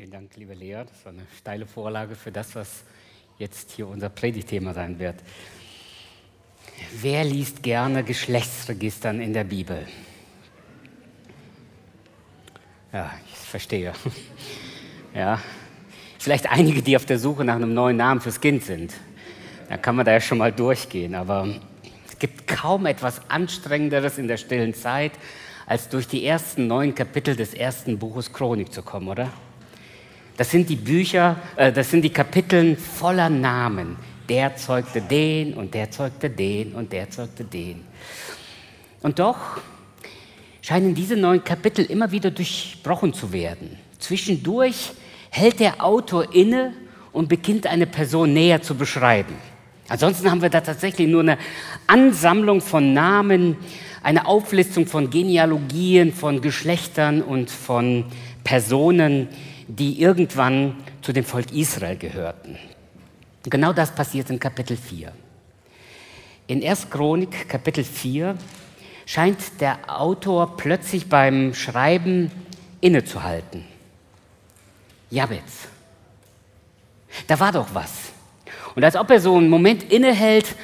Vielen Dank, liebe Lea. Das war eine steile Vorlage für das, was jetzt hier unser Predigtthema sein wird. Wer liest gerne Geschlechtsregistern in der Bibel? Ja, ich verstehe. Ja, vielleicht einige, die auf der Suche nach einem neuen Namen fürs Kind sind. Da kann man da ja schon mal durchgehen. Aber es gibt kaum etwas Anstrengenderes in der stillen Zeit, als durch die ersten neun Kapitel des ersten Buches Chronik zu kommen, oder? Das sind die Bücher, äh, das sind die Kapitel voller Namen. Der zeugte den und der zeugte den und der zeugte den. Und doch scheinen diese neun Kapitel immer wieder durchbrochen zu werden. Zwischendurch hält der Autor inne und beginnt eine Person näher zu beschreiben. Ansonsten haben wir da tatsächlich nur eine Ansammlung von Namen, eine Auflistung von Genealogien, von Geschlechtern und von Personen, die irgendwann zu dem Volk Israel gehörten. Genau das passiert in Kapitel 4. In 1. Chronik Kapitel 4 scheint der Autor plötzlich beim Schreiben innezuhalten. Jabez. Da war doch was. Und als ob er so einen Moment innehält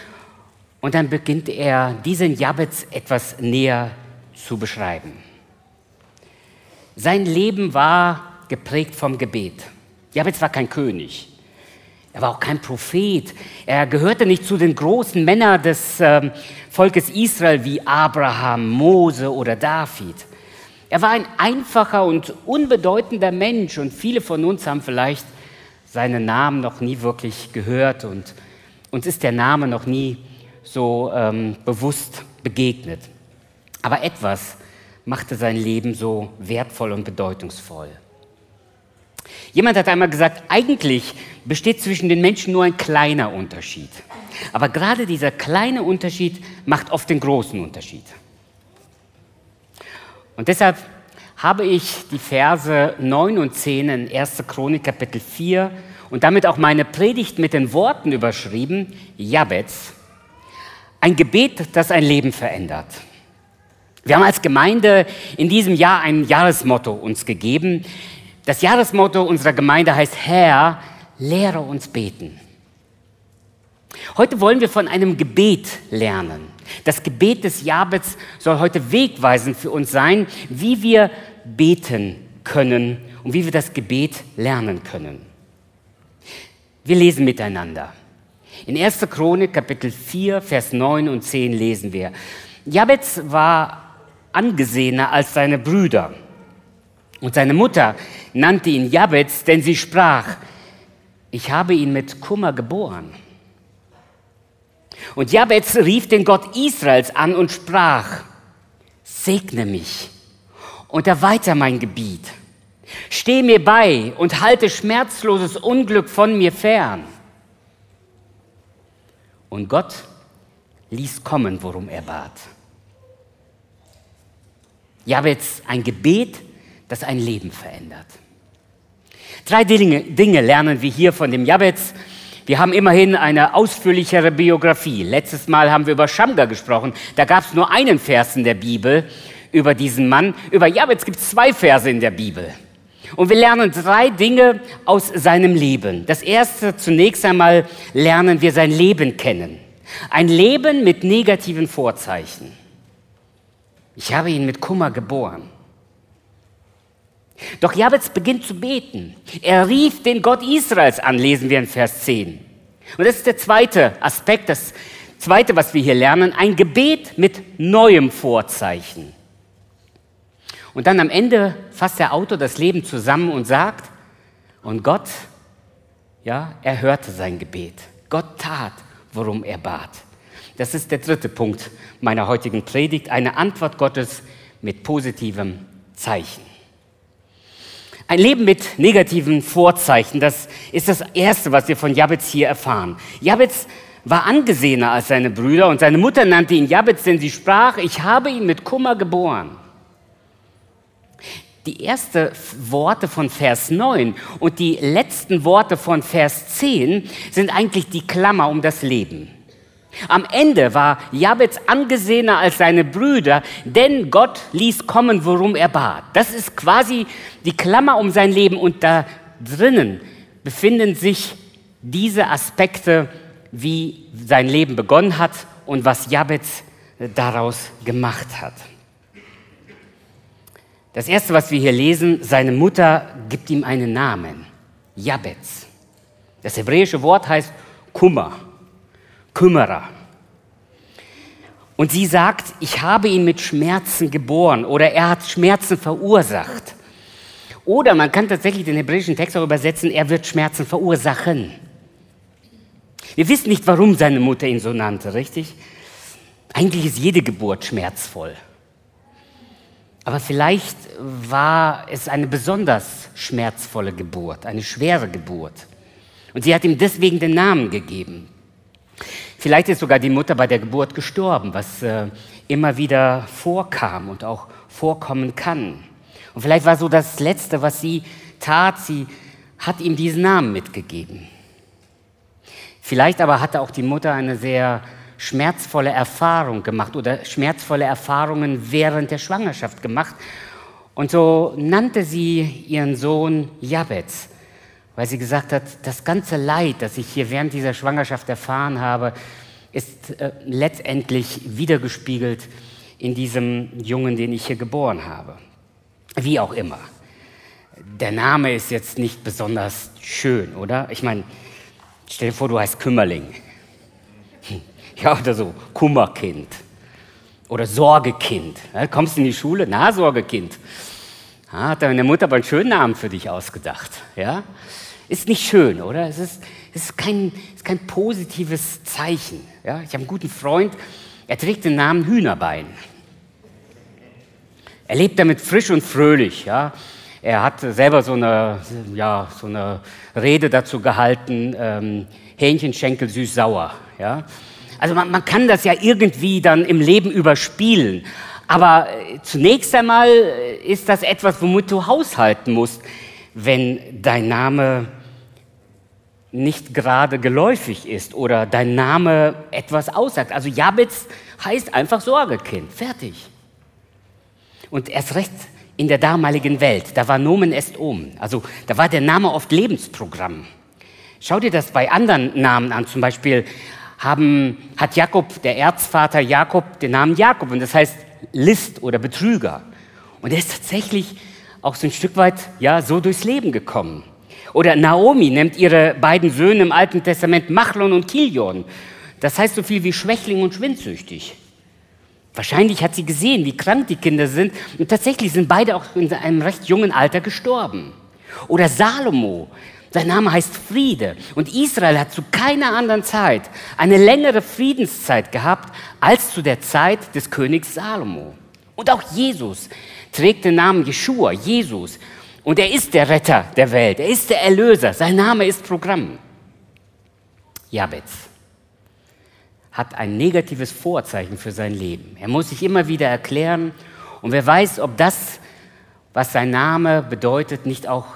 und dann beginnt er, diesen Jabez etwas näher zu beschreiben. Sein Leben war geprägt vom Gebet. Jabez war kein König. Er war auch kein Prophet. Er gehörte nicht zu den großen Männern des äh, Volkes Israel wie Abraham, Mose oder David. Er war ein einfacher und unbedeutender Mensch und viele von uns haben vielleicht seinen Namen noch nie wirklich gehört und uns ist der Name noch nie so ähm, bewusst begegnet. Aber etwas machte sein Leben so wertvoll und bedeutungsvoll. Jemand hat einmal gesagt, eigentlich besteht zwischen den Menschen nur ein kleiner Unterschied. Aber gerade dieser kleine Unterschied macht oft den großen Unterschied. Und deshalb habe ich die Verse 9 und 10 in 1. Chronik Kapitel 4 und damit auch meine Predigt mit den Worten überschrieben, Jabez, ein Gebet, das ein Leben verändert. Wir haben als Gemeinde in diesem Jahr ein Jahresmotto uns gegeben, das Jahresmotto unserer Gemeinde heißt, Herr, lehre uns beten. Heute wollen wir von einem Gebet lernen. Das Gebet des Jabets soll heute wegweisend für uns sein, wie wir beten können und wie wir das Gebet lernen können. Wir lesen miteinander. In 1. Chronik Kapitel 4, Vers 9 und 10 lesen wir, Jabez war angesehener als seine Brüder. Und seine Mutter nannte ihn Jabez, denn sie sprach, ich habe ihn mit Kummer geboren. Und Jabez rief den Gott Israels an und sprach, segne mich und erweiter mein Gebiet. Steh mir bei und halte schmerzloses Unglück von mir fern. Und Gott ließ kommen, worum er bat. Jabez ein Gebet, das ein Leben verändert. Drei Dinge, Dinge lernen wir hier von dem Jabez. Wir haben immerhin eine ausführlichere Biografie. Letztes Mal haben wir über Schamgar gesprochen. Da gab es nur einen Vers in der Bibel über diesen Mann. Über Jabez gibt es zwei Verse in der Bibel. Und wir lernen drei Dinge aus seinem Leben. Das erste, zunächst einmal lernen wir sein Leben kennen. Ein Leben mit negativen Vorzeichen. Ich habe ihn mit Kummer geboren. Doch Jabez beginnt zu beten. Er rief den Gott Israels an, lesen wir in Vers 10. Und das ist der zweite Aspekt, das zweite, was wir hier lernen, ein Gebet mit neuem Vorzeichen. Und dann am Ende fasst der Autor das Leben zusammen und sagt, und Gott, ja, er hörte sein Gebet. Gott tat, worum er bat. Das ist der dritte Punkt meiner heutigen Predigt, eine Antwort Gottes mit positivem Zeichen. Ein Leben mit negativen Vorzeichen, das ist das Erste, was wir von Jabez hier erfahren. Jabez war angesehener als seine Brüder und seine Mutter nannte ihn Jabez, denn sie sprach, ich habe ihn mit Kummer geboren. Die ersten Worte von Vers 9 und die letzten Worte von Vers 10 sind eigentlich die Klammer um das Leben. Am Ende war Jabez angesehener als seine Brüder, denn Gott ließ kommen, worum er bat. Das ist quasi die Klammer um sein Leben und da drinnen befinden sich diese Aspekte, wie sein Leben begonnen hat und was Jabez daraus gemacht hat. Das erste, was wir hier lesen, seine Mutter gibt ihm einen Namen, Jabez. Das hebräische Wort heißt Kummer, Kümmerer. Und sie sagt, ich habe ihn mit Schmerzen geboren oder er hat Schmerzen verursacht. Oder man kann tatsächlich den hebräischen Text auch übersetzen, er wird Schmerzen verursachen. Wir wissen nicht, warum seine Mutter ihn so nannte, richtig? Eigentlich ist jede Geburt schmerzvoll. Aber vielleicht war es eine besonders schmerzvolle Geburt, eine schwere Geburt. Und sie hat ihm deswegen den Namen gegeben. Vielleicht ist sogar die Mutter bei der Geburt gestorben, was äh, immer wieder vorkam und auch vorkommen kann. Und vielleicht war so das Letzte, was sie tat, sie hat ihm diesen Namen mitgegeben. Vielleicht aber hatte auch die Mutter eine sehr schmerzvolle Erfahrung gemacht oder schmerzvolle Erfahrungen während der Schwangerschaft gemacht. Und so nannte sie ihren Sohn Jabez, weil sie gesagt hat, das ganze Leid, das ich hier während dieser Schwangerschaft erfahren habe, ist äh, letztendlich wiedergespiegelt in diesem Jungen, den ich hier geboren habe. Wie auch immer. Der Name ist jetzt nicht besonders schön, oder? Ich meine, stell dir vor, du heißt Kümmerling. Ja, oder so, Kummerkind. Oder Sorgekind. Ja, kommst in die Schule, na, Sorgekind. Ja, hat deine Mutter aber einen schönen Namen für dich ausgedacht. Ja? Ist nicht schön, oder? Es ist, es ist, kein, ist kein positives Zeichen. Ja? Ich habe einen guten Freund, er trägt den Namen Hühnerbein. Er lebt damit frisch und fröhlich. Ja? Er hat selber so eine, ja, so eine Rede dazu gehalten, ähm, Hähnchenschenkel süß-sauer. Ja? Also man, man kann das ja irgendwie dann im Leben überspielen. Aber äh, zunächst einmal äh, ist das etwas, womit du haushalten musst, wenn dein Name nicht gerade geläufig ist oder dein Name etwas aussagt. Also Jabez heißt einfach Sorgekind. Fertig. Und erst recht in der damaligen Welt, da war Nomen est Om. Also da war der Name oft Lebensprogramm. Schau dir das bei anderen Namen an. Zum Beispiel haben, hat Jakob, der Erzvater Jakob, den Namen Jakob. Und das heißt List oder Betrüger. Und er ist tatsächlich auch so ein Stück weit ja, so durchs Leben gekommen. Oder Naomi nennt ihre beiden Söhne im Alten Testament Machlon und Kilion. Das heißt so viel wie Schwächling und schwindsüchtig. Wahrscheinlich hat sie gesehen, wie krank die Kinder sind. Und tatsächlich sind beide auch in einem recht jungen Alter gestorben. Oder Salomo. Sein Name heißt Friede. Und Israel hat zu keiner anderen Zeit eine längere Friedenszeit gehabt als zu der Zeit des Königs Salomo. Und auch Jesus trägt den Namen Jeshua, Jesus. Und er ist der Retter der Welt. Er ist der Erlöser. Sein Name ist Programm. Jabez hat ein negatives Vorzeichen für sein Leben. Er muss sich immer wieder erklären. Und wer weiß, ob das, was sein Name bedeutet, nicht auch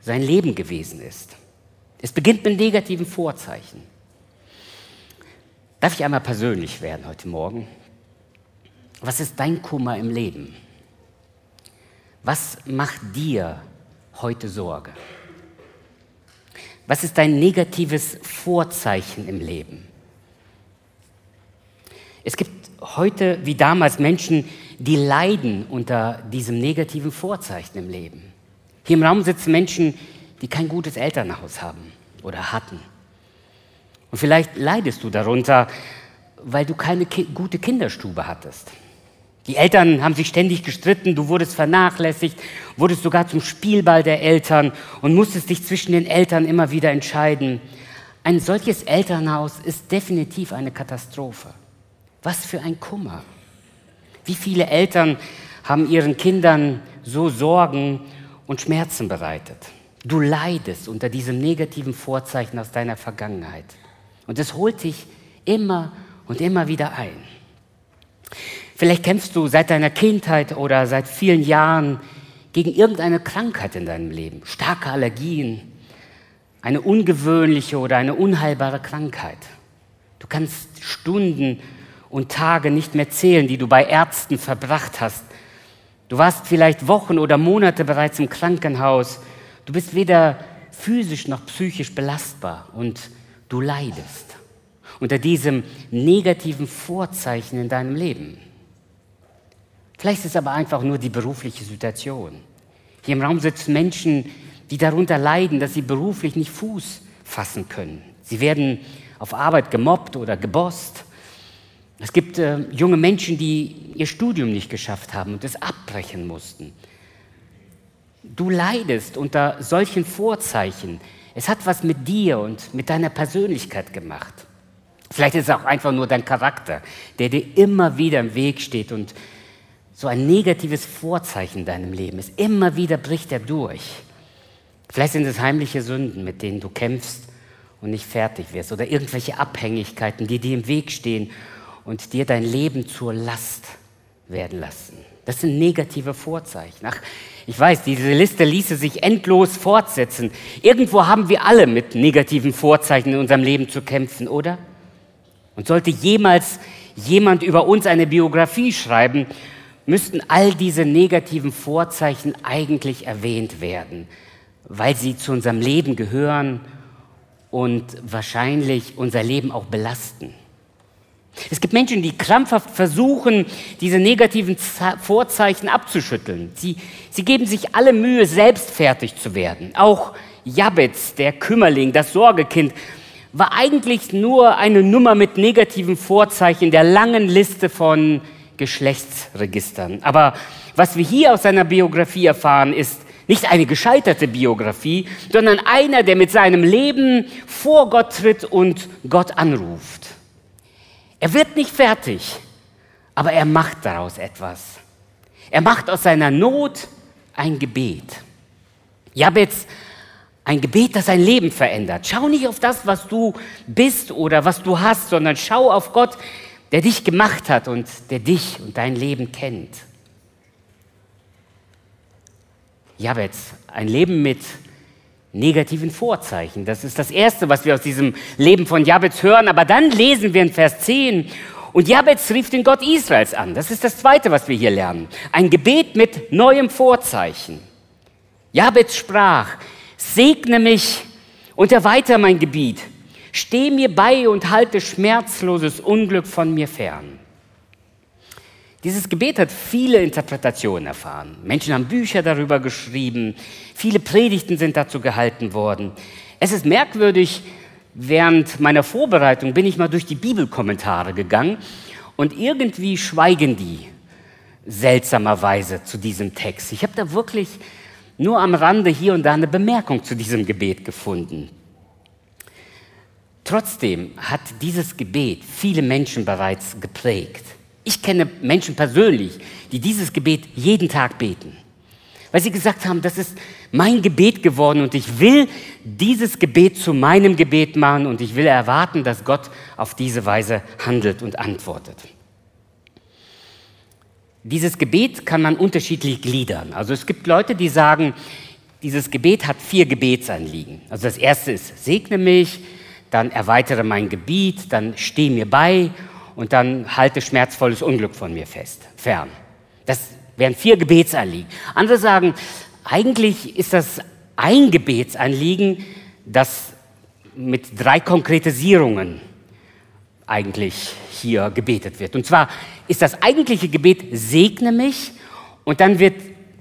sein Leben gewesen ist. Es beginnt mit negativen Vorzeichen. Darf ich einmal persönlich werden heute Morgen? Was ist dein Kummer im Leben? Was macht dir heute Sorge? Was ist dein negatives Vorzeichen im Leben? Es gibt heute wie damals Menschen, die leiden unter diesem negativen Vorzeichen im Leben. Hier im Raum sitzen Menschen, die kein gutes Elternhaus haben oder hatten. Und vielleicht leidest du darunter, weil du keine ki gute Kinderstube hattest. Die Eltern haben sich ständig gestritten, du wurdest vernachlässigt, wurdest sogar zum Spielball der Eltern und musstest dich zwischen den Eltern immer wieder entscheiden. Ein solches Elternhaus ist definitiv eine Katastrophe. Was für ein Kummer. Wie viele Eltern haben ihren Kindern so Sorgen und Schmerzen bereitet? Du leidest unter diesem negativen Vorzeichen aus deiner Vergangenheit. Und es holt dich immer und immer wieder ein. Vielleicht kämpfst du seit deiner Kindheit oder seit vielen Jahren gegen irgendeine Krankheit in deinem Leben, starke Allergien, eine ungewöhnliche oder eine unheilbare Krankheit. Du kannst Stunden und Tage nicht mehr zählen, die du bei Ärzten verbracht hast. Du warst vielleicht Wochen oder Monate bereits im Krankenhaus. Du bist weder physisch noch psychisch belastbar und du leidest unter diesem negativen Vorzeichen in deinem Leben. Vielleicht ist es aber einfach nur die berufliche Situation. Hier im Raum sitzen Menschen, die darunter leiden, dass sie beruflich nicht Fuß fassen können. Sie werden auf Arbeit gemobbt oder gebost. Es gibt äh, junge Menschen, die ihr Studium nicht geschafft haben und es abbrechen mussten. Du leidest unter solchen Vorzeichen. Es hat was mit dir und mit deiner Persönlichkeit gemacht. Vielleicht ist es auch einfach nur dein Charakter, der dir immer wieder im Weg steht und so ein negatives Vorzeichen in deinem Leben ist. Immer wieder bricht er durch. Vielleicht sind es heimliche Sünden, mit denen du kämpfst und nicht fertig wirst oder irgendwelche Abhängigkeiten, die dir im Weg stehen und dir dein Leben zur Last werden lassen. Das sind negative Vorzeichen. Ach, ich weiß, diese Liste ließe sich endlos fortsetzen. Irgendwo haben wir alle mit negativen Vorzeichen in unserem Leben zu kämpfen, oder? Und sollte jemals jemand über uns eine Biografie schreiben, müssten all diese negativen Vorzeichen eigentlich erwähnt werden, weil sie zu unserem Leben gehören und wahrscheinlich unser Leben auch belasten. Es gibt Menschen, die krampfhaft versuchen, diese negativen Vorzeichen abzuschütteln. Sie, sie geben sich alle Mühe, selbst fertig zu werden. Auch Jabez, der Kümmerling, das Sorgekind, war eigentlich nur eine Nummer mit negativen Vorzeichen der langen Liste von Geschlechtsregistern. Aber was wir hier aus seiner Biografie erfahren, ist nicht eine gescheiterte Biografie, sondern einer, der mit seinem Leben vor Gott tritt und Gott anruft. Er wird nicht fertig, aber er macht daraus etwas. Er macht aus seiner Not ein Gebet. Jabez, ein Gebet, das sein Leben verändert. Schau nicht auf das, was du bist oder was du hast, sondern schau auf Gott, der dich gemacht hat und der dich und dein Leben kennt. Jabez, ein Leben mit negativen Vorzeichen. Das ist das Erste, was wir aus diesem Leben von Jabez hören. Aber dann lesen wir in Vers 10, und Jabez rief den Gott Israels an. Das ist das Zweite, was wir hier lernen. Ein Gebet mit neuem Vorzeichen. Jabez sprach, segne mich und erweitere mein Gebiet. Steh mir bei und halte schmerzloses Unglück von mir fern. Dieses Gebet hat viele Interpretationen erfahren. Menschen haben Bücher darüber geschrieben, viele Predigten sind dazu gehalten worden. Es ist merkwürdig, während meiner Vorbereitung bin ich mal durch die Bibelkommentare gegangen und irgendwie schweigen die seltsamerweise zu diesem Text. Ich habe da wirklich nur am Rande hier und da eine Bemerkung zu diesem Gebet gefunden. Trotzdem hat dieses Gebet viele Menschen bereits geprägt. Ich kenne Menschen persönlich, die dieses Gebet jeden Tag beten, weil sie gesagt haben, das ist mein Gebet geworden und ich will dieses Gebet zu meinem Gebet machen und ich will erwarten, dass Gott auf diese Weise handelt und antwortet. Dieses Gebet kann man unterschiedlich gliedern. Also es gibt Leute, die sagen, dieses Gebet hat vier Gebetsanliegen. Also das erste ist, segne mich, dann erweitere mein Gebiet, dann steh mir bei und dann halte schmerzvolles Unglück von mir fest, fern. Das wären vier Gebetsanliegen. Andere sagen, eigentlich ist das ein Gebetsanliegen, das mit drei Konkretisierungen eigentlich hier gebetet wird. Und zwar ist das eigentliche Gebet, segne mich, und dann wird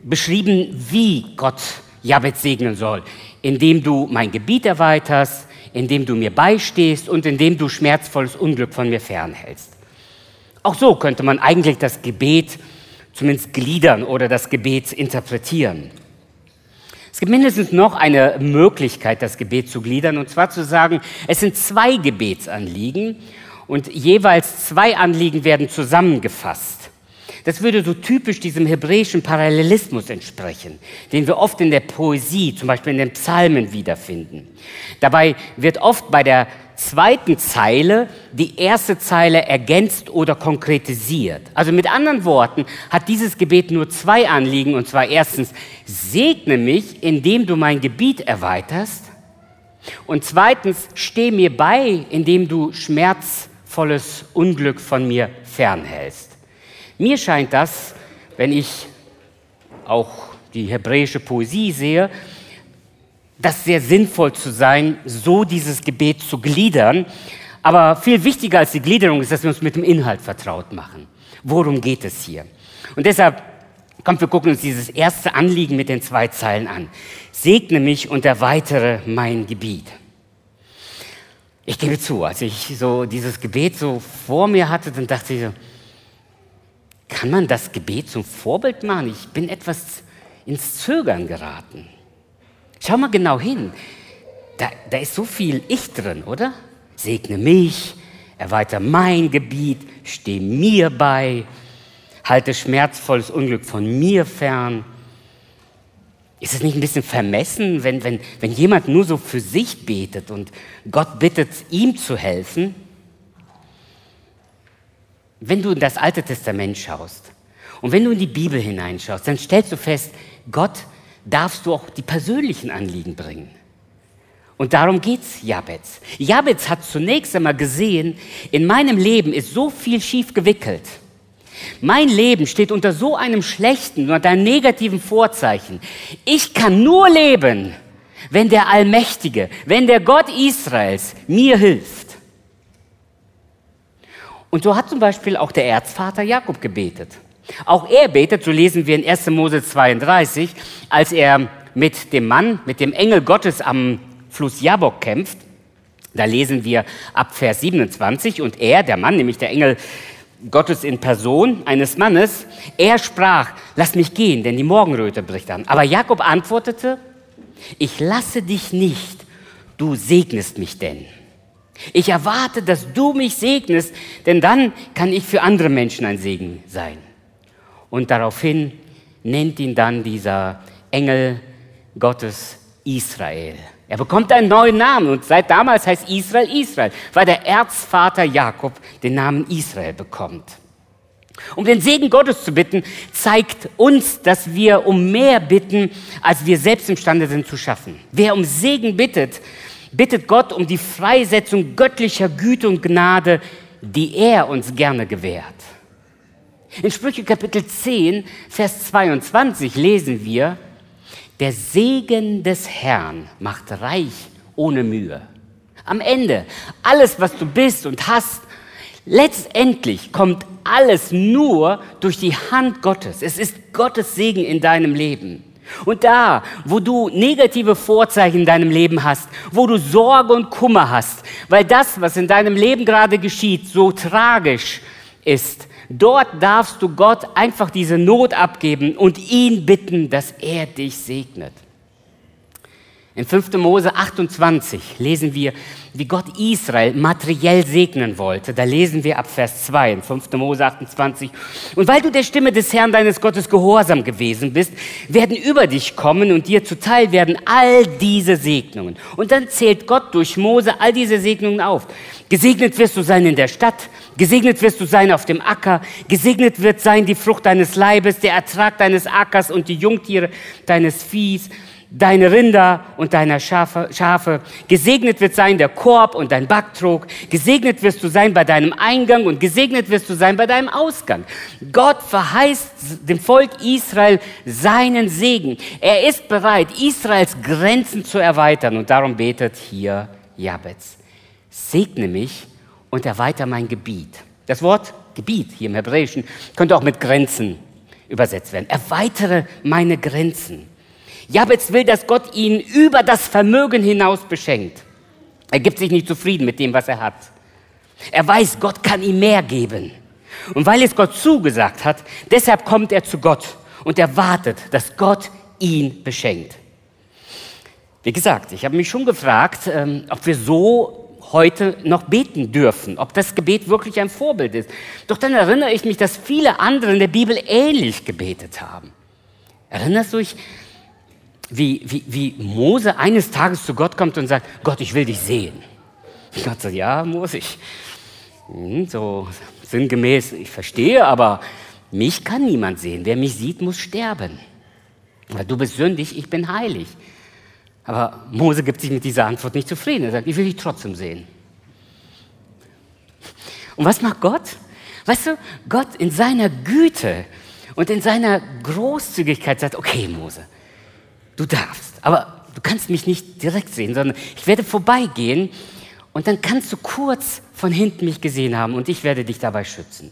beschrieben, wie Gott Jabez segnen soll, indem du mein Gebiet erweiterst, indem du mir beistehst und indem du schmerzvolles Unglück von mir fernhältst. Auch so könnte man eigentlich das Gebet zumindest gliedern oder das Gebet interpretieren. Es gibt mindestens noch eine Möglichkeit, das Gebet zu gliedern, und zwar zu sagen, es sind zwei Gebetsanliegen und jeweils zwei Anliegen werden zusammengefasst. Das würde so typisch diesem hebräischen Parallelismus entsprechen, den wir oft in der Poesie, zum Beispiel in den Psalmen wiederfinden. Dabei wird oft bei der zweiten Zeile die erste Zeile ergänzt oder konkretisiert. Also mit anderen Worten hat dieses Gebet nur zwei Anliegen, und zwar erstens, segne mich, indem du mein Gebiet erweiterst, und zweitens, steh mir bei, indem du schmerzvolles Unglück von mir fernhältst. Mir scheint das, wenn ich auch die hebräische Poesie sehe, das sehr sinnvoll zu sein, so dieses Gebet zu gliedern. Aber viel wichtiger als die Gliederung ist, dass wir uns mit dem Inhalt vertraut machen. Worum geht es hier? Und deshalb, kommt, wir gucken uns dieses erste Anliegen mit den zwei Zeilen an. Segne mich und erweitere mein Gebiet. Ich gebe zu, als ich so dieses Gebet so vor mir hatte, dann dachte ich so, kann man das Gebet zum Vorbild machen? Ich bin etwas ins Zögern geraten. Schau mal genau hin. Da, da ist so viel Ich drin, oder? Segne mich, erweitere mein Gebiet, steh mir bei, halte schmerzvolles Unglück von mir fern. Ist es nicht ein bisschen vermessen, wenn, wenn, wenn jemand nur so für sich betet und Gott bittet, ihm zu helfen? Wenn du in das Alte Testament schaust und wenn du in die Bibel hineinschaust, dann stellst du fest, Gott darfst du auch die persönlichen Anliegen bringen. Und darum geht's Jabez. Jabez hat zunächst einmal gesehen, in meinem Leben ist so viel schief gewickelt. Mein Leben steht unter so einem schlechten, unter einem negativen Vorzeichen. Ich kann nur leben, wenn der Allmächtige, wenn der Gott Israels mir hilft. Und so hat zum Beispiel auch der Erzvater Jakob gebetet. Auch er betet, so lesen wir in 1. Mose 32, als er mit dem Mann, mit dem Engel Gottes am Fluss Jabok kämpft. Da lesen wir ab Vers 27 und er, der Mann, nämlich der Engel Gottes in Person eines Mannes, er sprach, lass mich gehen, denn die Morgenröte bricht an. Aber Jakob antwortete, ich lasse dich nicht, du segnest mich denn. Ich erwarte, dass du mich segnest, denn dann kann ich für andere Menschen ein Segen sein. Und daraufhin nennt ihn dann dieser Engel Gottes Israel. Er bekommt einen neuen Namen und seit damals heißt Israel Israel, weil der Erzvater Jakob den Namen Israel bekommt. Um den Segen Gottes zu bitten, zeigt uns, dass wir um mehr bitten, als wir selbst imstande sind zu schaffen. Wer um Segen bittet, bittet Gott um die Freisetzung göttlicher Güte und Gnade, die er uns gerne gewährt. In Sprüche Kapitel 10, Vers 22 lesen wir, der Segen des Herrn macht reich ohne Mühe. Am Ende, alles, was du bist und hast, letztendlich kommt alles nur durch die Hand Gottes. Es ist Gottes Segen in deinem Leben. Und da, wo du negative Vorzeichen in deinem Leben hast, wo du Sorge und Kummer hast, weil das, was in deinem Leben gerade geschieht, so tragisch ist, Dort darfst du Gott einfach diese Not abgeben und ihn bitten, dass er dich segnet. In 5. Mose 28 lesen wir, wie Gott Israel materiell segnen wollte. Da lesen wir ab Vers 2 in 5. Mose 28. Und weil du der Stimme des Herrn deines Gottes gehorsam gewesen bist, werden über dich kommen und dir zuteil werden all diese Segnungen. Und dann zählt Gott durch Mose all diese Segnungen auf. Gesegnet wirst du sein in der Stadt, gesegnet wirst du sein auf dem Acker, gesegnet wird sein die Frucht deines Leibes, der Ertrag deines Ackers und die Jungtiere deines Viehs deine Rinder und deiner Schafe, Schafe. Gesegnet wird sein der Korb und dein Backtrog. Gesegnet wirst du sein bei deinem Eingang und gesegnet wirst du sein bei deinem Ausgang. Gott verheißt dem Volk Israel seinen Segen. Er ist bereit, Israels Grenzen zu erweitern und darum betet hier Jabez. Segne mich und erweitere mein Gebiet. Das Wort Gebiet hier im Hebräischen könnte auch mit Grenzen übersetzt werden. Erweitere meine Grenzen. Jabez will, dass Gott ihn über das Vermögen hinaus beschenkt. Er gibt sich nicht zufrieden mit dem, was er hat. Er weiß, Gott kann ihm mehr geben. Und weil es Gott zugesagt hat, deshalb kommt er zu Gott und erwartet, dass Gott ihn beschenkt. Wie gesagt, ich habe mich schon gefragt, ähm, ob wir so heute noch beten dürfen, ob das Gebet wirklich ein Vorbild ist. Doch dann erinnere ich mich, dass viele andere in der Bibel ähnlich gebetet haben. Erinnerst du dich wie, wie, wie Mose eines Tages zu Gott kommt und sagt, Gott, ich will dich sehen. Gott sagt, ja, muss ich. Hm, so sinngemäß, ich verstehe, aber mich kann niemand sehen. Wer mich sieht, muss sterben. Weil du bist sündig, ich bin heilig. Aber Mose gibt sich mit dieser Antwort nicht zufrieden. Er sagt, ich will dich trotzdem sehen. Und was macht Gott? Weißt du, Gott in seiner Güte und in seiner Großzügigkeit sagt, okay Mose, Du darfst. Aber Du kannst mich nicht direkt sehen, sondern ich werde vorbeigehen und dann kannst du kurz von hinten mich gesehen haben und ich werde dich dabei schützen.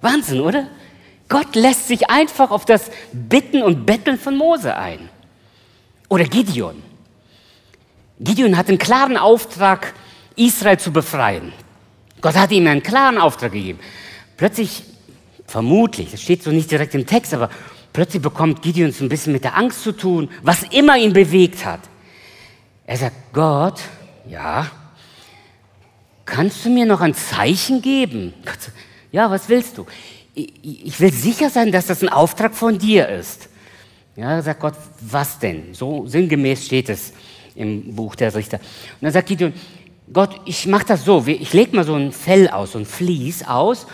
Wahnsinn, oder? Gott lässt sich einfach auf das Bitten und Betteln von Mose ein. Oder Gideon. Gideon hat einen klaren Auftrag, Israel zu befreien. Gott hat ihm einen klaren Auftrag gegeben. Plötzlich, vermutlich, das steht so nicht direkt im Text, aber plötzlich bekommt Gideon so ein bisschen mit der Angst zu tun, was immer ihn bewegt hat. Er sagt, Gott, ja, kannst du mir noch ein Zeichen geben? Gott ja, was willst du? Ich will sicher sein, dass das ein Auftrag von dir ist. Ja, sagt Gott, was denn? So sinngemäß steht es im Buch der Richter. Und dann sagt Gideon, Gott, ich mache das so, ich lege mal so ein Fell aus, so ein Vlies aus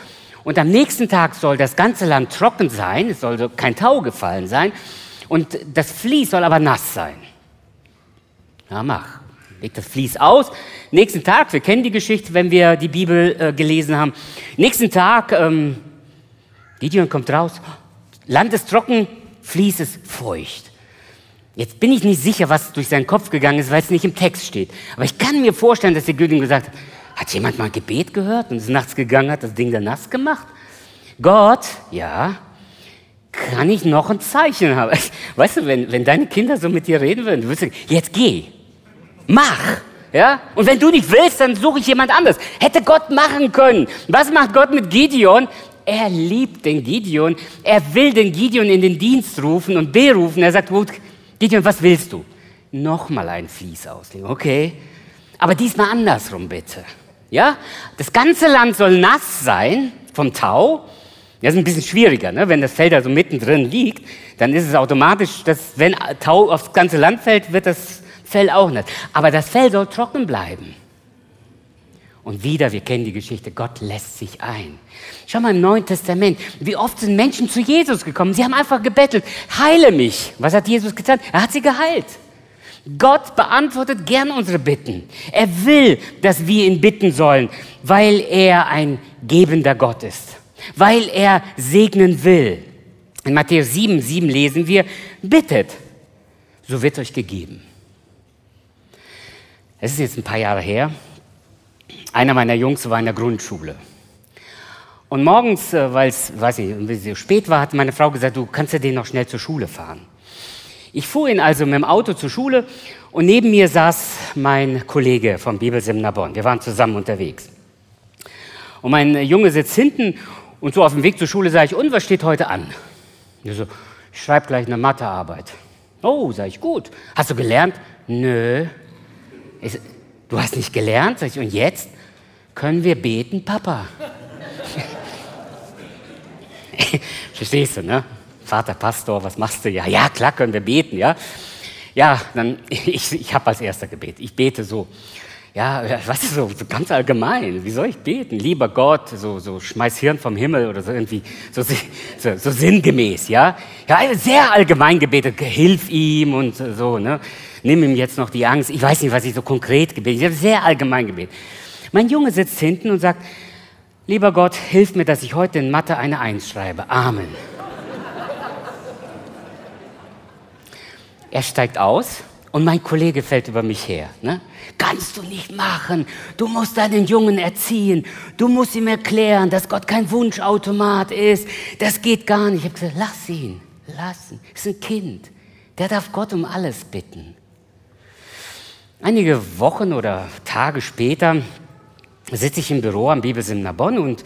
und am nächsten Tag soll das ganze Land trocken sein, es soll so kein Tau gefallen sein und das Vlies soll aber nass sein. Ja, mach. Leg das Vlies aus. Nächsten Tag, wir kennen die Geschichte, wenn wir die Bibel äh, gelesen haben. Nächsten Tag, ähm, Gideon kommt raus, Land ist trocken, Vlies ist feucht. Jetzt bin ich nicht sicher, was durch seinen Kopf gegangen ist, weil es nicht im Text steht. Aber ich kann mir vorstellen, dass der Gideon gesagt hat, hat jemand mal Gebet gehört und ist nachts gegangen, hat das Ding dann nass gemacht? Gott, ja, kann ich noch ein Zeichen haben? Weißt du, wenn, wenn deine Kinder so mit dir reden würden, du würdest sagen, jetzt geh, mach. Ja? Und wenn du nicht willst, dann suche ich jemand anders. Hätte Gott machen können. Was macht Gott mit Gideon? Er liebt den Gideon. Er will den Gideon in den Dienst rufen und berufen. Er sagt, gut, Gideon, was willst du? Nochmal ein Vlies auslegen, okay? Aber diesmal andersrum bitte. Ja? Das ganze Land soll nass sein vom Tau. Das ist ein bisschen schwieriger, ne? wenn das Feld da so mittendrin liegt, dann ist es automatisch, dass wenn Tau aufs ganze Land fällt, wird das Fell auch nass. Aber das Fell soll trocken bleiben. Und wieder, wir kennen die Geschichte, Gott lässt sich ein. Schau mal im Neuen Testament, wie oft sind Menschen zu Jesus gekommen. Sie haben einfach gebettelt, heile mich. Was hat Jesus getan? Er hat sie geheilt. Gott beantwortet gern unsere Bitten. Er will, dass wir ihn bitten sollen, weil er ein gebender Gott ist, weil er segnen will. In Matthäus 7, 7 lesen wir, bittet, so wird euch gegeben. Es ist jetzt ein paar Jahre her, einer meiner Jungs war in der Grundschule. Und morgens, äh, weil es, weiß ich, so spät war, hat meine Frau gesagt, du kannst ja den noch schnell zur Schule fahren. Ich fuhr ihn also mit dem Auto zur Schule und neben mir saß mein Kollege vom Bibelseminar Bonn. Wir waren zusammen unterwegs. Und mein Junge sitzt hinten und so auf dem Weg zur Schule sage ich, und was steht heute an? Ich so, ich schreibe gleich eine Mathearbeit. Oh, sage ich, gut. Hast du gelernt? Nö. Ich, du hast nicht gelernt? Sag ich, und jetzt? Können wir beten, Papa? Verstehst du, ne? Vater Pastor, was machst du? Ja, ja, klar können wir beten, ja. Ja, dann, ich, ich habe als erster gebetet. Ich bete so. Ja, was ist so, so ganz allgemein? Wie soll ich beten? Lieber Gott, so, so schmeiß Hirn vom Himmel oder so irgendwie, so, so, so sinngemäß, ja? Ja, sehr allgemein gebetet, hilf ihm und so, ne? Nimm ihm jetzt noch die Angst. Ich weiß nicht, was ich so konkret gebetet habe sehr allgemein gebetet. Mein Junge sitzt hinten und sagt, lieber Gott, hilf mir, dass ich heute in Mathe eine Eins schreibe. Amen. Er steigt aus und mein Kollege fällt über mich her. Ne? Kannst du nicht machen. Du musst deinen Jungen erziehen. Du musst ihm erklären, dass Gott kein Wunschautomat ist. Das geht gar nicht. Ich habe gesagt, lass ihn. Lass ihn. Ist ein Kind. Der darf Gott um alles bitten. Einige Wochen oder Tage später sitze ich im Büro am Bibelseminar Bonn und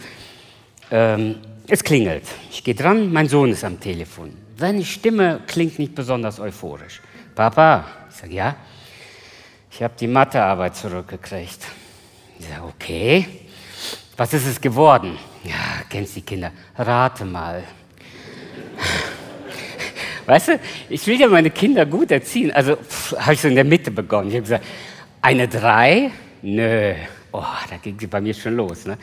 ähm, es klingelt. Ich gehe dran, mein Sohn ist am Telefon. Seine Stimme klingt nicht besonders euphorisch. Papa, ich sage, ja, ich habe die Mathearbeit zurückgekriegt. Ich sage, okay, was ist es geworden? Ja, kennst die Kinder, rate mal. Weißt du, ich will ja meine Kinder gut erziehen. Also habe ich so in der Mitte begonnen. Ich habe gesagt, eine drei? Nö. Oh, da ging sie bei mir schon los. Ne?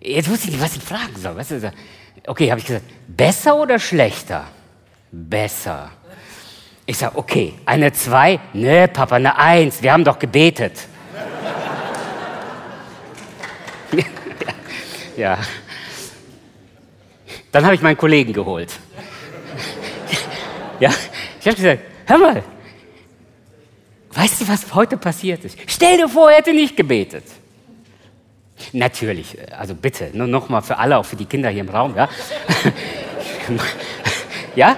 Jetzt wusste ich nicht, was ich fragen soll. Weißt du, okay, habe ich gesagt, besser oder schlechter? Besser. Ich sage, okay, eine zwei? Ne, Papa, eine eins. Wir haben doch gebetet. ja. Dann habe ich meinen Kollegen geholt. ja, ich habe gesagt, hör mal, Weißt du, was heute passiert ist? Stell dir vor, er hätte nicht gebetet. Natürlich, also bitte, nur nochmal für alle, auch für die Kinder hier im Raum, ja? ja?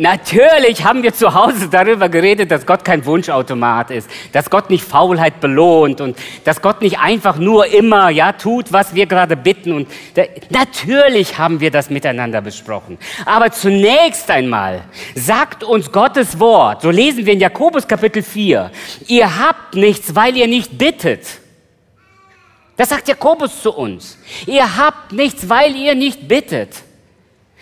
Natürlich haben wir zu Hause darüber geredet, dass Gott kein Wunschautomat ist, dass Gott nicht Faulheit belohnt und dass Gott nicht einfach nur immer ja tut, was wir gerade bitten. Und da, natürlich haben wir das miteinander besprochen. Aber zunächst einmal sagt uns Gottes Wort, so lesen wir in Jakobus Kapitel 4, ihr habt nichts, weil ihr nicht bittet. Das sagt Jakobus zu uns. Ihr habt nichts, weil ihr nicht bittet.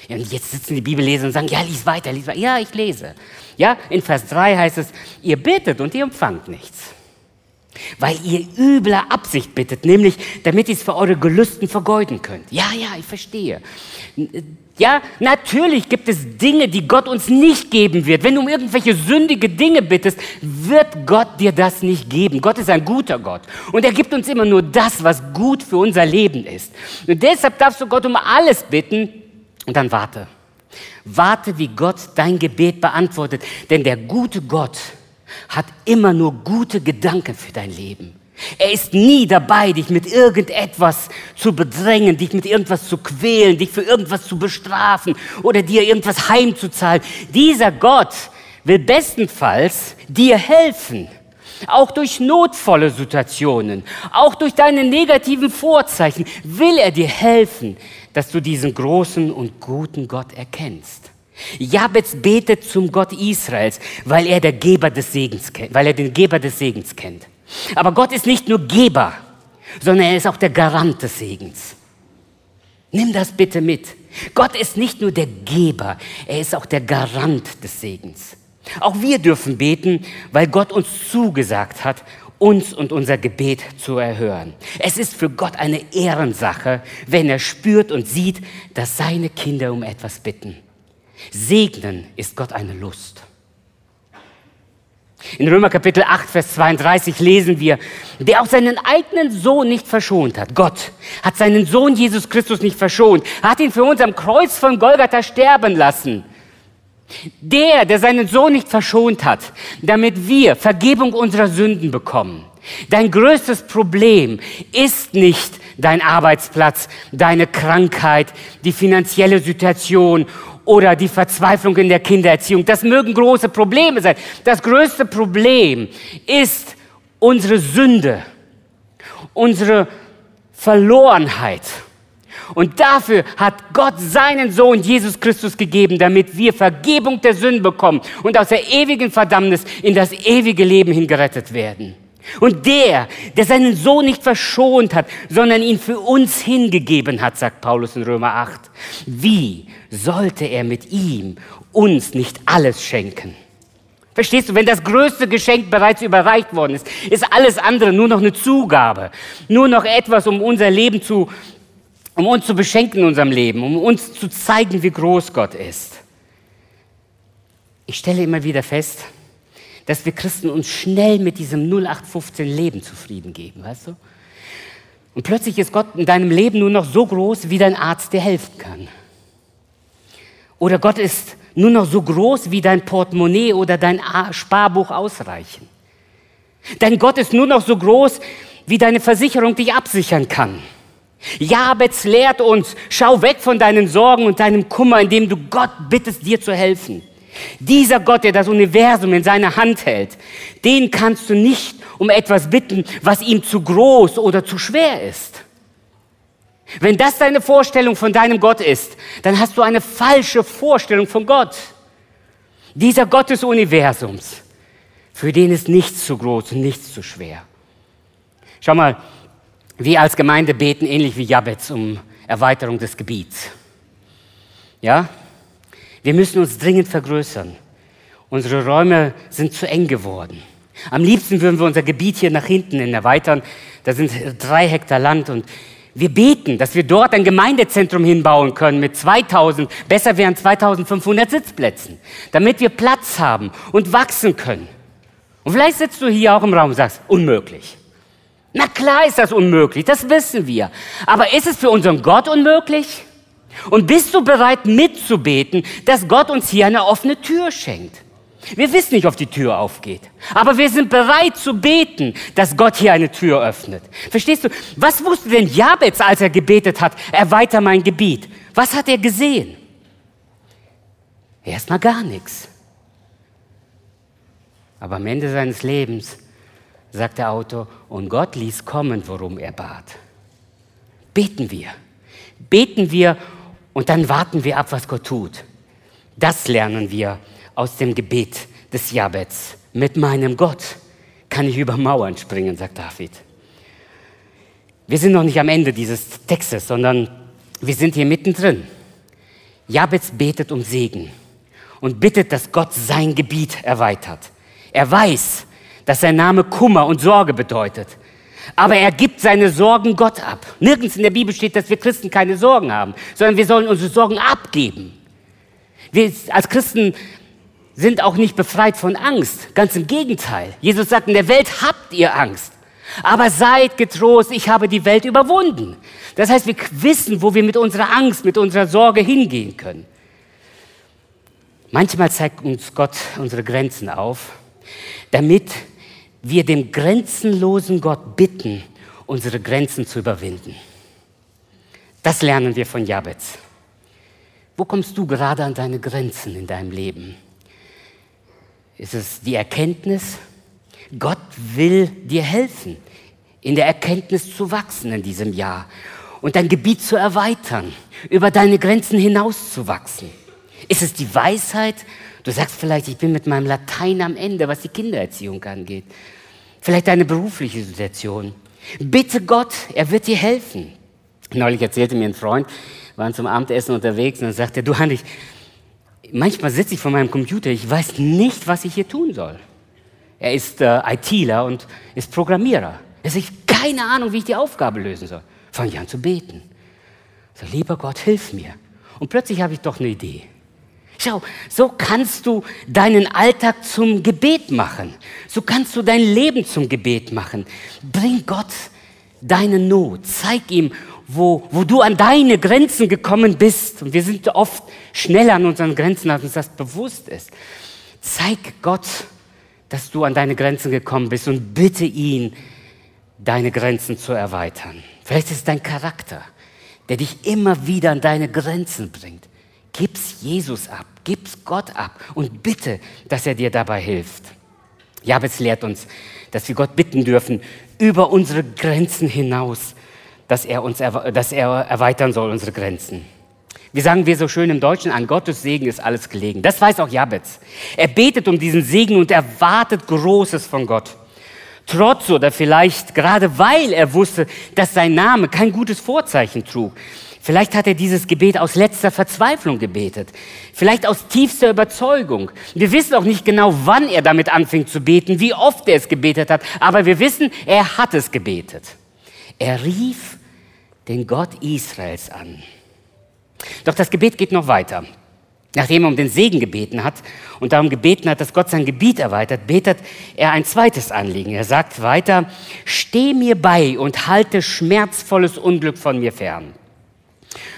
Ja, und jetzt sitzen die Bibelleser und sagen, ja, lies weiter, lies weiter. Ja, ich lese. Ja, in Vers 3 heißt es, ihr bittet und ihr empfangt nichts. Weil ihr übler Absicht bittet, nämlich damit ihr es für eure Gelüsten vergeuden könnt. Ja, ja, ich verstehe. Ja, natürlich gibt es Dinge, die Gott uns nicht geben wird. Wenn du um irgendwelche sündige Dinge bittest, wird Gott dir das nicht geben. Gott ist ein guter Gott. Und er gibt uns immer nur das, was gut für unser Leben ist. Und deshalb darfst du Gott um alles bitten, und dann warte. Warte, wie Gott dein Gebet beantwortet. Denn der gute Gott hat immer nur gute Gedanken für dein Leben. Er ist nie dabei, dich mit irgendetwas zu bedrängen, dich mit irgendwas zu quälen, dich für irgendwas zu bestrafen oder dir irgendwas heimzuzahlen. Dieser Gott will bestenfalls dir helfen. Auch durch notvolle Situationen, auch durch deine negativen Vorzeichen will er dir helfen, dass du diesen großen und guten Gott erkennst. Jabez betet zum Gott Israels, weil er der Geber des Segens kennt, weil er den Geber des Segens kennt. Aber Gott ist nicht nur Geber, sondern er ist auch der Garant des Segens. Nimm das bitte mit. Gott ist nicht nur der Geber, er ist auch der Garant des Segens. Auch wir dürfen beten, weil Gott uns zugesagt hat, uns und unser Gebet zu erhören. Es ist für Gott eine Ehrensache, wenn er spürt und sieht, dass seine Kinder um etwas bitten. Segnen ist Gott eine Lust. In Römer Kapitel 8, Vers 32 lesen wir, der auch seinen eigenen Sohn nicht verschont hat. Gott hat seinen Sohn Jesus Christus nicht verschont, hat ihn für uns am Kreuz von Golgatha sterben lassen. Der, der seinen Sohn nicht verschont hat, damit wir Vergebung unserer Sünden bekommen. Dein größtes Problem ist nicht dein Arbeitsplatz, deine Krankheit, die finanzielle Situation oder die Verzweiflung in der Kindererziehung. Das mögen große Probleme sein. Das größte Problem ist unsere Sünde, unsere Verlorenheit und dafür hat Gott seinen Sohn Jesus Christus gegeben, damit wir Vergebung der Sünden bekommen und aus der ewigen Verdammnis in das ewige Leben hingerettet werden. Und der, der seinen Sohn nicht verschont hat, sondern ihn für uns hingegeben hat, sagt Paulus in Römer 8, wie sollte er mit ihm uns nicht alles schenken? Verstehst du, wenn das größte Geschenk bereits überreicht worden ist, ist alles andere nur noch eine Zugabe, nur noch etwas, um unser Leben zu um uns zu beschenken in unserem Leben, um uns zu zeigen, wie groß Gott ist. Ich stelle immer wieder fest, dass wir Christen uns schnell mit diesem 0815 Leben zufrieden geben, weißt du? Und plötzlich ist Gott in deinem Leben nur noch so groß, wie dein Arzt dir helfen kann. Oder Gott ist nur noch so groß, wie dein Portemonnaie oder dein Sparbuch ausreichen. Dein Gott ist nur noch so groß, wie deine Versicherung dich absichern kann. Jabez lehrt uns, schau weg von deinen Sorgen und deinem Kummer, indem du Gott bittest, dir zu helfen. Dieser Gott, der das Universum in seiner Hand hält, den kannst du nicht um etwas bitten, was ihm zu groß oder zu schwer ist. Wenn das deine Vorstellung von deinem Gott ist, dann hast du eine falsche Vorstellung von Gott. Dieser Gott des Universums, für den ist nichts zu groß und nichts zu schwer. Schau mal, wir als Gemeinde beten ähnlich wie Jabez um Erweiterung des Gebiets. Ja? Wir müssen uns dringend vergrößern. Unsere Räume sind zu eng geworden. Am liebsten würden wir unser Gebiet hier nach hinten erweitern. Da sind drei Hektar Land und wir beten, dass wir dort ein Gemeindezentrum hinbauen können mit 2000, besser wären 2500 Sitzplätzen, damit wir Platz haben und wachsen können. Und vielleicht sitzt du hier auch im Raum und sagst, unmöglich. Na klar ist das unmöglich, das wissen wir. Aber ist es für unseren Gott unmöglich? Und bist du bereit mitzubeten, dass Gott uns hier eine offene Tür schenkt? Wir wissen nicht, ob die Tür aufgeht. Aber wir sind bereit zu beten, dass Gott hier eine Tür öffnet. Verstehst du? Was wusste denn Jabez, als er gebetet hat, erweiter mein Gebiet? Was hat er gesehen? Erstmal gar nichts. Aber am Ende seines Lebens sagt der Autor, und Gott ließ kommen, worum er bat. Beten wir. Beten wir und dann warten wir ab, was Gott tut. Das lernen wir aus dem Gebet des Jabez. Mit meinem Gott kann ich über Mauern springen, sagt David. Wir sind noch nicht am Ende dieses Textes, sondern wir sind hier mittendrin. Jabez betet um Segen und bittet, dass Gott sein Gebiet erweitert. Er weiß, dass sein Name Kummer und Sorge bedeutet. Aber er gibt seine Sorgen Gott ab. Nirgends in der Bibel steht, dass wir Christen keine Sorgen haben, sondern wir sollen unsere Sorgen abgeben. Wir als Christen sind auch nicht befreit von Angst. Ganz im Gegenteil. Jesus sagt, in der Welt habt ihr Angst. Aber seid getrost, ich habe die Welt überwunden. Das heißt, wir wissen, wo wir mit unserer Angst, mit unserer Sorge hingehen können. Manchmal zeigt uns Gott unsere Grenzen auf, damit wir dem grenzenlosen Gott bitten, unsere Grenzen zu überwinden. Das lernen wir von Jabez. Wo kommst du gerade an deine Grenzen in deinem Leben? Ist es die Erkenntnis? Gott will dir helfen, in der Erkenntnis zu wachsen in diesem Jahr und dein Gebiet zu erweitern, über deine Grenzen hinaus zu wachsen. Ist es die Weisheit? Du sagst vielleicht, ich bin mit meinem Latein am Ende, was die Kindererziehung angeht. Vielleicht deine berufliche Situation. Bitte Gott, er wird dir helfen. Neulich erzählte mir ein Freund, waren zum Abendessen unterwegs und dann sagte er, du Heinrich, manchmal sitze ich vor meinem Computer, ich weiß nicht, was ich hier tun soll. Er ist äh, ITler und ist Programmierer. Er sagt, keine Ahnung, wie ich die Aufgabe lösen soll. Fange ich an zu beten. So, lieber Gott, hilf mir. Und plötzlich habe ich doch eine Idee. Schau, so kannst du deinen Alltag zum Gebet machen. So kannst du dein Leben zum Gebet machen. Bring Gott deine Not. Zeig ihm, wo, wo du an deine Grenzen gekommen bist. Und wir sind oft schneller an unseren Grenzen, als uns das bewusst ist. Zeig Gott, dass du an deine Grenzen gekommen bist und bitte ihn, deine Grenzen zu erweitern. Vielleicht ist es dein Charakter, der dich immer wieder an deine Grenzen bringt. Gib's Jesus ab, gib's Gott ab und bitte, dass er dir dabei hilft. Jabez lehrt uns, dass wir Gott bitten dürfen, über unsere Grenzen hinaus dass er uns dass er erweitern soll, unsere Grenzen. Wie sagen wir so schön im Deutschen, an Gottes Segen ist alles gelegen. Das weiß auch Jabez. Er betet um diesen Segen und erwartet Großes von Gott. Trotz oder vielleicht gerade weil er wusste, dass sein Name kein gutes Vorzeichen trug. Vielleicht hat er dieses Gebet aus letzter Verzweiflung gebetet. Vielleicht aus tiefster Überzeugung. Wir wissen auch nicht genau, wann er damit anfing zu beten, wie oft er es gebetet hat, aber wir wissen, er hat es gebetet. Er rief den Gott Israels an. Doch das Gebet geht noch weiter. Nachdem er um den Segen gebeten hat und darum gebeten hat, dass Gott sein Gebiet erweitert, betet er ein zweites Anliegen. Er sagt weiter, steh mir bei und halte schmerzvolles Unglück von mir fern.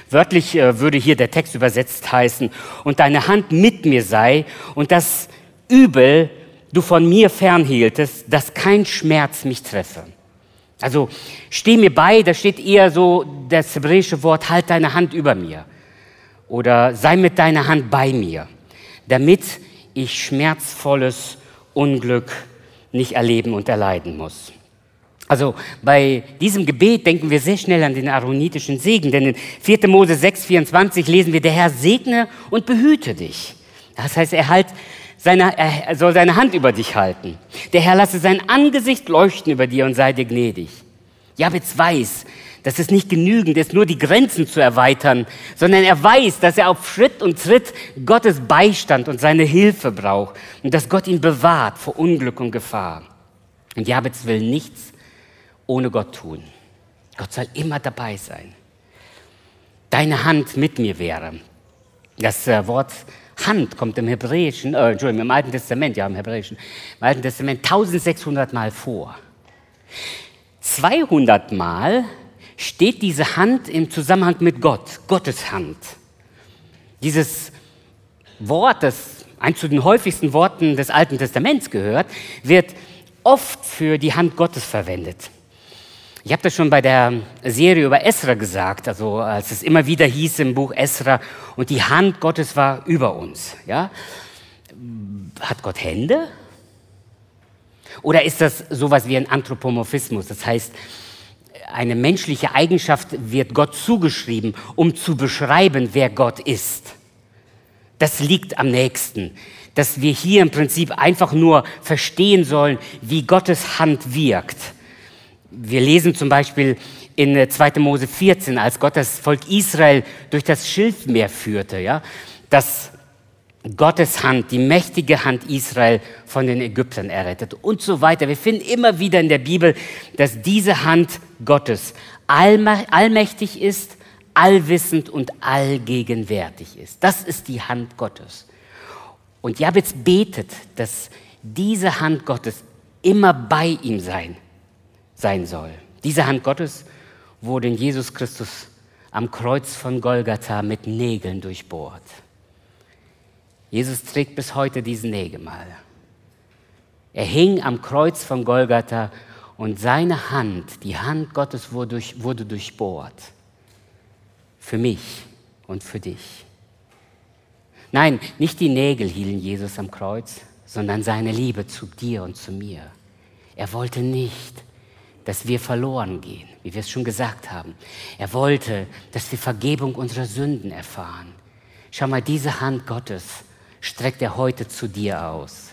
Wörtlich äh, würde hier der Text übersetzt heißen, und deine Hand mit mir sei und das Übel du von mir fernhieltest, dass kein Schmerz mich treffe. Also steh mir bei, da steht eher so das hebräische Wort, halt deine Hand über mir. Oder sei mit deiner Hand bei mir, damit ich schmerzvolles Unglück nicht erleben und erleiden muss. Also bei diesem Gebet denken wir sehr schnell an den aaronitischen Segen, denn in 4. Mose 6, 24 lesen wir, der Herr segne und behüte dich. Das heißt, er halt seine, er soll seine Hand über dich halten. Der Herr lasse sein Angesicht leuchten über dir und sei dir gnädig. Jabez weiß, dass es nicht genügend ist, nur die Grenzen zu erweitern, sondern er weiß, dass er auf Schritt und Tritt Gottes Beistand und seine Hilfe braucht und dass Gott ihn bewahrt vor Unglück und Gefahr. Und Jabez will nichts ohne Gott tun. Gott soll immer dabei sein. Deine Hand mit mir wäre. Das äh, Wort Hand kommt im Hebräischen, äh, Entschuldigung, im Alten Testament, ja, im Hebräischen, im Alten Testament 1600 Mal vor. 200 Mal steht diese Hand im Zusammenhang mit Gott, Gottes Hand. Dieses Wort, das ein zu den häufigsten Worten des Alten Testaments gehört, wird oft für die Hand Gottes verwendet. Ich habe das schon bei der Serie über Esra gesagt, also als es immer wieder hieß im Buch Esra, und die Hand Gottes war über uns. Ja? Hat Gott Hände? Oder ist das sowas wie ein Anthropomorphismus? Das heißt, eine menschliche Eigenschaft wird Gott zugeschrieben, um zu beschreiben, wer Gott ist. Das liegt am nächsten, dass wir hier im Prinzip einfach nur verstehen sollen, wie Gottes Hand wirkt. Wir lesen zum Beispiel in 2. Mose 14, als Gott das Volk Israel durch das Schilfmeer führte, ja, dass Gottes Hand, die mächtige Hand Israel von den Ägyptern errettet und so weiter. Wir finden immer wieder in der Bibel, dass diese Hand Gottes allmächtig ist, allwissend und allgegenwärtig ist. Das ist die Hand Gottes. Und Jabez betet, dass diese Hand Gottes immer bei ihm sein, sein soll. Diese Hand Gottes wurde in Jesus Christus am Kreuz von Golgatha mit Nägeln durchbohrt. Jesus trägt bis heute diesen Nägelmal. Er hing am Kreuz von Golgatha und seine Hand, die Hand Gottes, wurde, durch, wurde durchbohrt. Für mich und für dich. Nein, nicht die Nägel hielten Jesus am Kreuz, sondern seine Liebe zu dir und zu mir. Er wollte nicht, dass wir verloren gehen, wie wir es schon gesagt haben. Er wollte, dass wir Vergebung unserer Sünden erfahren. Schau mal, diese Hand Gottes streckt er heute zu dir aus.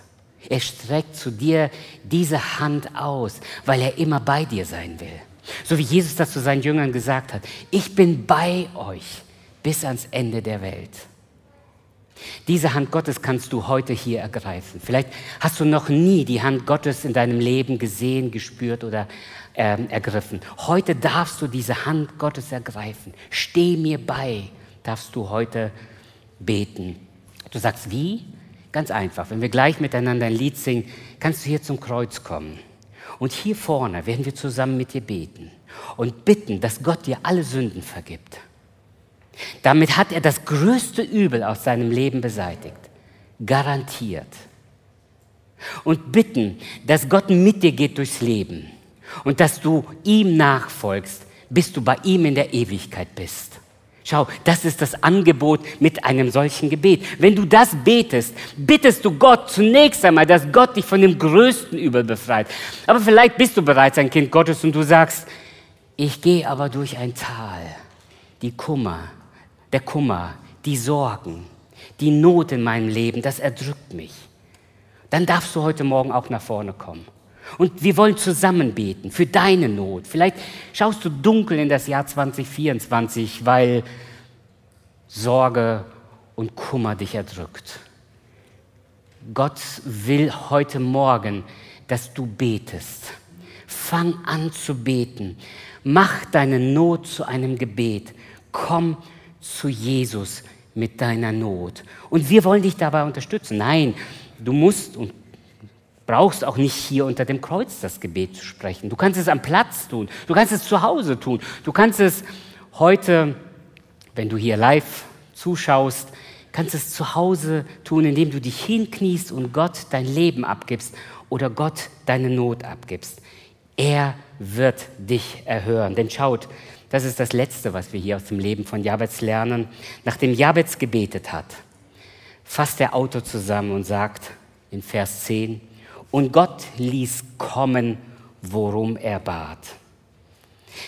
Er streckt zu dir diese Hand aus, weil er immer bei dir sein will. So wie Jesus das zu seinen Jüngern gesagt hat. Ich bin bei euch bis ans Ende der Welt. Diese Hand Gottes kannst du heute hier ergreifen. Vielleicht hast du noch nie die Hand Gottes in deinem Leben gesehen, gespürt oder äh, ergriffen. Heute darfst du diese Hand Gottes ergreifen. Steh mir bei, darfst du heute beten. Du sagst, wie? Ganz einfach. Wenn wir gleich miteinander ein Lied singen, kannst du hier zum Kreuz kommen. Und hier vorne werden wir zusammen mit dir beten und bitten, dass Gott dir alle Sünden vergibt. Damit hat er das größte Übel aus seinem Leben beseitigt. Garantiert. Und bitten, dass Gott mit dir geht durchs Leben und dass du ihm nachfolgst, bis du bei ihm in der Ewigkeit bist. Schau, das ist das Angebot mit einem solchen Gebet. Wenn du das betest, bittest du Gott zunächst einmal, dass Gott dich von dem größten Übel befreit. Aber vielleicht bist du bereits ein Kind Gottes und du sagst, ich gehe aber durch ein Tal. Die Kummer, der Kummer, die Sorgen, die Not in meinem Leben, das erdrückt mich. Dann darfst du heute Morgen auch nach vorne kommen. Und wir wollen zusammen beten für deine Not. Vielleicht schaust du dunkel in das Jahr 2024, weil Sorge und Kummer dich erdrückt. Gott will heute Morgen, dass du betest. Fang an zu beten. Mach deine Not zu einem Gebet. Komm zu Jesus mit deiner Not. Und wir wollen dich dabei unterstützen. Nein, du musst und brauchst auch nicht hier unter dem Kreuz das Gebet zu sprechen. Du kannst es am Platz tun. Du kannst es zu Hause tun. Du kannst es heute, wenn du hier live zuschaust, kannst es zu Hause tun, indem du dich hinkniest und Gott dein Leben abgibst oder Gott deine Not abgibst. Er wird dich erhören. Denn schaut, das ist das Letzte, was wir hier aus dem Leben von Jabez lernen. Nachdem Jabez gebetet hat, fasst der Autor zusammen und sagt in Vers 10, und Gott ließ kommen, worum er bat.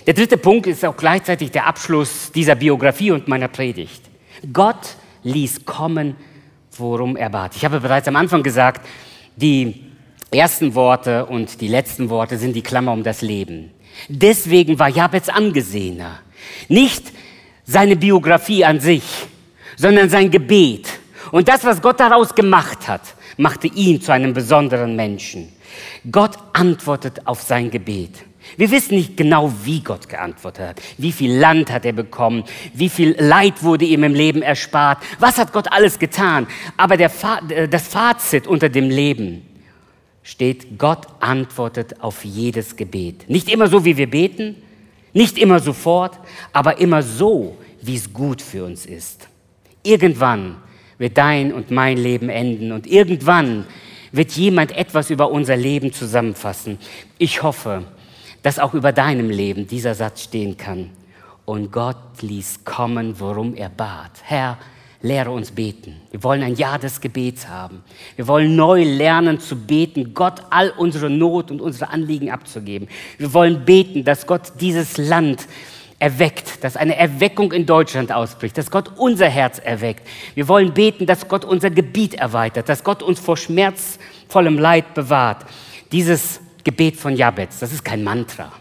Der dritte Punkt ist auch gleichzeitig der Abschluss dieser Biografie und meiner Predigt. Gott ließ kommen, worum er bat. Ich habe bereits am Anfang gesagt, die ersten Worte und die letzten Worte sind die Klammer um das Leben. Deswegen war Jabez angesehener. Nicht seine Biografie an sich, sondern sein Gebet. Und das, was Gott daraus gemacht hat, machte ihn zu einem besonderen Menschen. Gott antwortet auf sein Gebet. Wir wissen nicht genau, wie Gott geantwortet hat. Wie viel Land hat er bekommen? Wie viel Leid wurde ihm im Leben erspart? Was hat Gott alles getan? Aber Fa das Fazit unter dem Leben steht, Gott antwortet auf jedes Gebet. Nicht immer so, wie wir beten, nicht immer sofort, aber immer so, wie es gut für uns ist. Irgendwann wird dein und mein Leben enden. Und irgendwann wird jemand etwas über unser Leben zusammenfassen. Ich hoffe, dass auch über deinem Leben dieser Satz stehen kann. Und Gott ließ kommen, worum er bat. Herr, lehre uns beten. Wir wollen ein Jahr des Gebets haben. Wir wollen neu lernen zu beten, Gott all unsere Not und unsere Anliegen abzugeben. Wir wollen beten, dass Gott dieses Land erweckt, dass eine Erweckung in Deutschland ausbricht, dass Gott unser Herz erweckt. Wir wollen beten, dass Gott unser Gebiet erweitert, dass Gott uns vor schmerzvollem Leid bewahrt. Dieses Gebet von Jabez, das ist kein Mantra.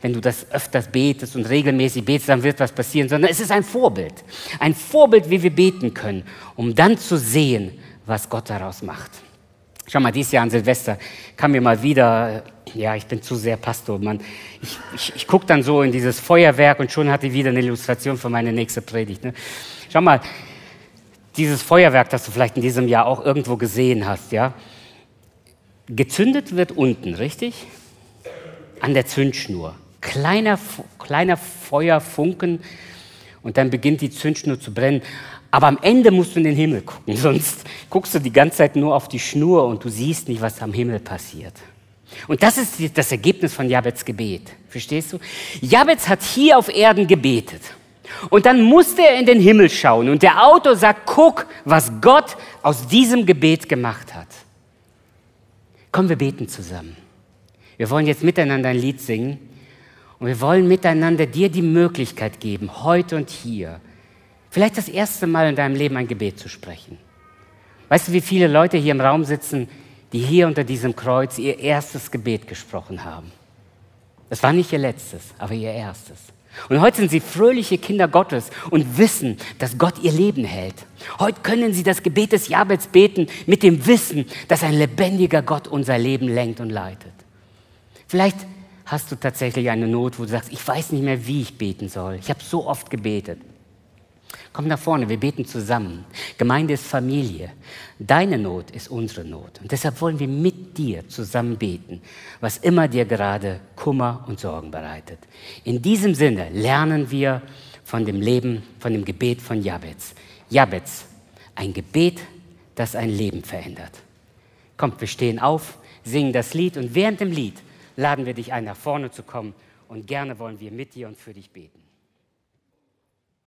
Wenn du das öfters betest und regelmäßig betest, dann wird was passieren, sondern es ist ein Vorbild. Ein Vorbild, wie wir beten können, um dann zu sehen, was Gott daraus macht. Schau mal, dieses Jahr an Silvester kam mir mal wieder ja, ich bin zu sehr Pastor, Mann. Ich, ich, ich gucke dann so in dieses Feuerwerk und schon hatte ich wieder eine Illustration für meine nächste Predigt. Ne? Schau mal, dieses Feuerwerk, das du vielleicht in diesem Jahr auch irgendwo gesehen hast, ja, gezündet wird unten, richtig? An der Zündschnur. Kleiner, kleiner Feuerfunken und dann beginnt die Zündschnur zu brennen. Aber am Ende musst du in den Himmel gucken, sonst guckst du die ganze Zeit nur auf die Schnur und du siehst nicht, was am Himmel passiert. Und das ist das Ergebnis von Jabets Gebet. Verstehst du? Jabez hat hier auf Erden gebetet. Und dann musste er in den Himmel schauen. Und der Autor sagt, guck, was Gott aus diesem Gebet gemacht hat. Komm, wir beten zusammen. Wir wollen jetzt miteinander ein Lied singen. Und wir wollen miteinander dir die Möglichkeit geben, heute und hier, vielleicht das erste Mal in deinem Leben ein Gebet zu sprechen. Weißt du, wie viele Leute hier im Raum sitzen, die hier unter diesem Kreuz ihr erstes Gebet gesprochen haben. Das war nicht ihr letztes, aber ihr erstes. Und heute sind sie fröhliche Kinder Gottes und wissen, dass Gott ihr Leben hält. Heute können sie das Gebet des Jabets beten mit dem Wissen, dass ein lebendiger Gott unser Leben lenkt und leitet. Vielleicht hast du tatsächlich eine Not, wo du sagst, ich weiß nicht mehr, wie ich beten soll. Ich habe so oft gebetet. Komm nach vorne, wir beten zusammen. Gemeinde ist Familie. Deine Not ist unsere Not. Und deshalb wollen wir mit dir zusammen beten, was immer dir gerade Kummer und Sorgen bereitet. In diesem Sinne lernen wir von dem Leben, von dem Gebet von Jabez. Jabez, ein Gebet, das ein Leben verändert. Kommt, wir stehen auf, singen das Lied und während dem Lied laden wir dich ein, nach vorne zu kommen und gerne wollen wir mit dir und für dich beten.